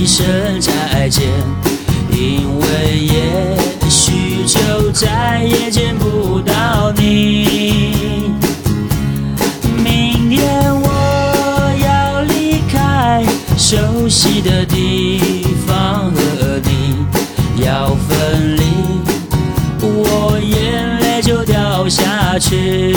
一声再见，因为也许就再也见不到你。明天我要离开熟悉的地方，和你要分离，我眼泪就掉下去。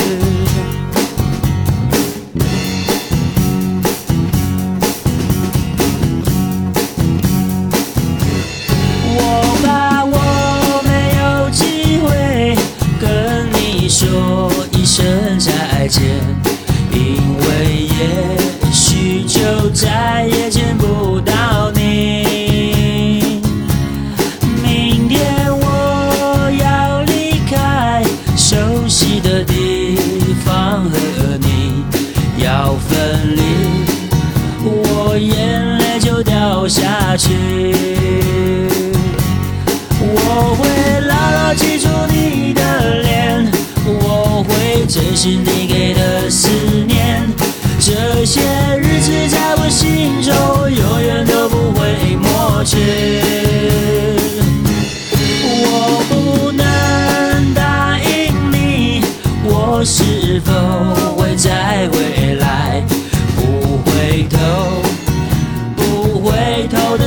熟悉的地方，和你要分离，我眼泪就掉下去。我会牢牢记住你的脸，我会珍惜你给的思念。这些日子在我心中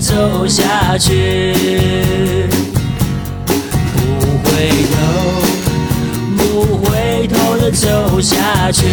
走下去。不回头，不回头的走下去。